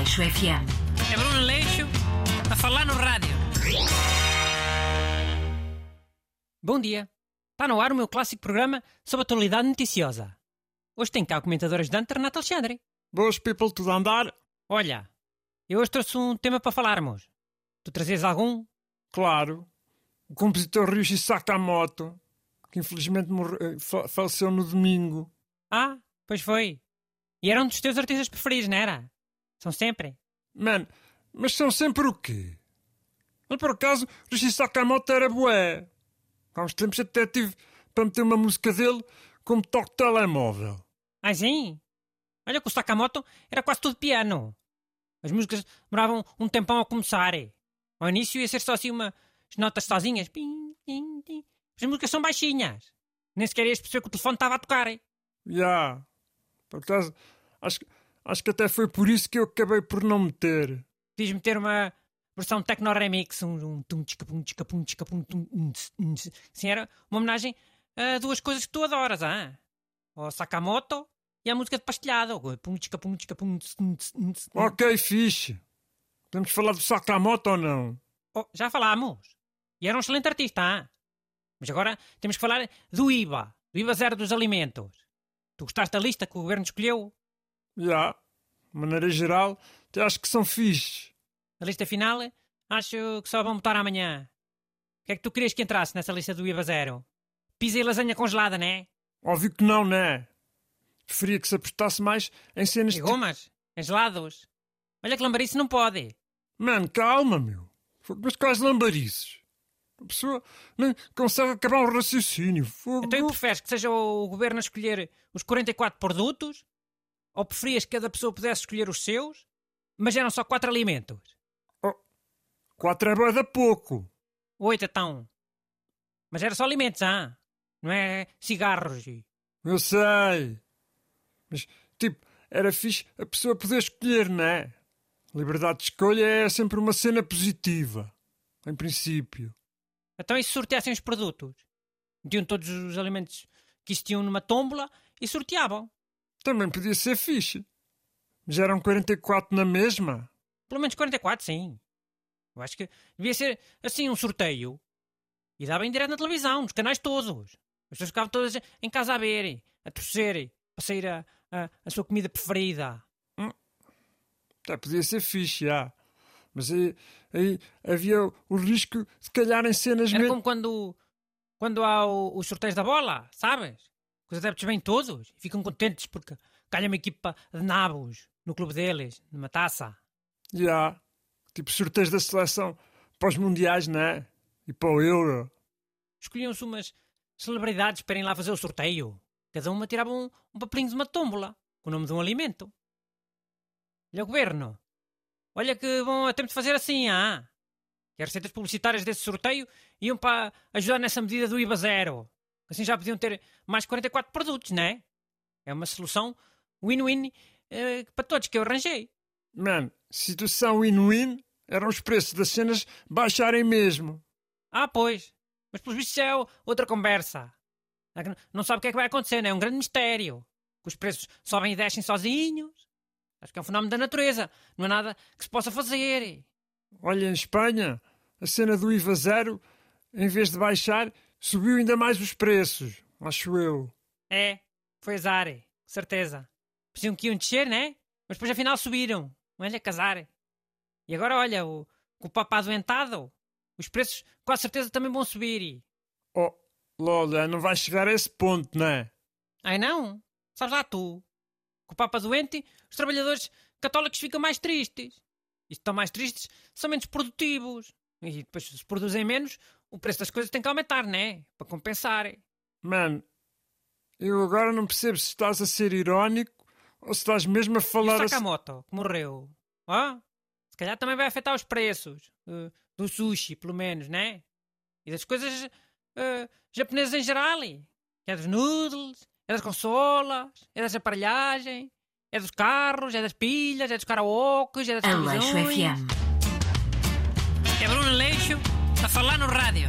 Aleixo FM. É Bruno Leixo a falar no rádio. Bom dia. Está no ar o meu clássico programa sobre a atualidade noticiosa. Hoje tem cá o comentador ajudante Renato Alexandre. Boas, people, tudo a andar? Olha, eu hoje trouxe um tema para falarmos. Tu trazes algum? Claro. O compositor Ryuichi Sakamoto, que infelizmente morre- eh, fa- faleceu no domingo. Ah, pois foi. E era um dos teus artistas preferidos, não era? São sempre. Man, mas são sempre o quê? Mas por acaso, Ryuichi Sakamoto era bué. Há uns tempos até tive para meter uma música dele como toque de telemóvel. Ah, sim? Olha que o Sakamoto era quase tudo piano. As músicas demoravam um tempão a começar. Ao início ia ser só assim umas notas sozinhas. Pim, pim, pim. As músicas são baixinhas. Nem sequer ias perceber que o telefone estava a tocar. Já. Por acaso, acho, que- acho que até foi por isso que eu acabei por não meter. Podias meter uma versão techno remix. Um, um tum, tchica, pum, tchica, pum, tchica, pum, tum, um, um. Assim era uma homenagem a duas coisas que tu adoras, ah? Ao Sakamoto e à música de pastelhado. Pum, tchica, pum, tchica, pum, um, um. Ok, fixe. Podemos falar do Sakamoto ou não? Oh, já falámos. E era um excelente artista. ah? Mas agora temos que falar do IVA. Do IVA zero dos alimentos. Tu gostaste da lista que o governo escolheu? Já. De maneira geral, até acho que são fixes. A lista final? Acho que só vão votar amanhã. O que é que tu querias que entrasse nessa lista do IVA zero? Pizza e lasanha congelada, né? Óbvio que não, né? Preferia que se apostasse mais em cenas E de... gomas? Em gelados? Olha que lambarice não pode. Mano, calma, meu. Mas quais lambarices? A pessoa nem consegue acabar o raciocínio. Fogo. Então preferes que seja o governo a escolher os 44 produtos? Ou preferias que cada pessoa pudesse escolher os seus, mas eram só 4 alimentos? Quatro é bué da pouco. Oito, então. Mas era só alimentos, ah? Não é cigarros e... Eu sei. Mas, tipo, era fixe a pessoa poder escolher, não é? Liberdade de escolha é sempre uma cena positiva. Em princípio. Então e se sorteassem os produtos? Metiam todos os alimentos que existiam numa tómbola e sorteavam. Também podia ser fixe. Mas eram 44 na mesma. Pelo menos 44, sim. Eu acho que devia ser assim um sorteio. E dava em direto na televisão, nos canais todos. As pessoas ficavam todas em casa a ver, a torcer, a sair a, a, a sua comida preferida. Até podia ser fixe, já. Mas aí, aí havia o risco de calhar em cenas Era mesmo. como quando, quando há o- os sorteios da bola, sabes? Os adeptos vêm todos e ficam contentes porque calha uma equipa de nabos no clube deles, numa taça. Já. Tipo sorteios da seleção para os mundiais, não é? E para o Euro. Escolhiam-se umas celebridades para irem lá fazer o sorteio. Cada uma tirava um, um papelinho de uma tómbola com o nome de um alimento. Olha o governo. Olha que bom a tempo de fazer assim, ah? Que as receitas publicitárias desse sorteio iam para ajudar nessa medida do IVA zero. Assim já podiam ter mais 44 produtos, não é? É uma solução win-win eh, para todos que eu arranjei. Mano, situação win-win eram os preços das cenas baixarem mesmo. Ah, pois. Mas pelos vistos é outra conversa. É Não sabe o que é que vai acontecer, não é um grande mistério. Que os preços sobem e descem sozinhos. Acho que é um fenómeno da natureza. Não há nada que se possa fazer. Olha, em Espanha, a cena do IVA zero, em vez de baixar, subiu ainda mais os preços. Acho eu. É, foi azar. Certeza. Pensavam que iam descer, né? Mas depois afinal subiram. Olha, casar. E agora, olha, o, com o Papa adoentado, os preços com a certeza também vão subir. Oh, Lola, não vai chegar a esse ponto, não é? Ai não? Sabes lá tu? Com o Papa doente, os trabalhadores católicos ficam mais tristes. E se estão mais tristes, são menos produtivos. E depois, se produzem menos, o preço das coisas tem que aumentar, né? Para compensar. Mano, eu agora não percebo se estás a ser irónico ou se estás mesmo a E o falar. Sakamoto, que morreu? Ó? Se calhar também vai afetar os preços. eh, do sushi, pelo menos, né? E das coisas eh, japonesas em geral. Que é dos noodles, é das consolas, é das aparelhagens, é dos carros, é das pilhas, é dos karaokes, é das televisões. FM. É Bruno Leixo a falar no rádio.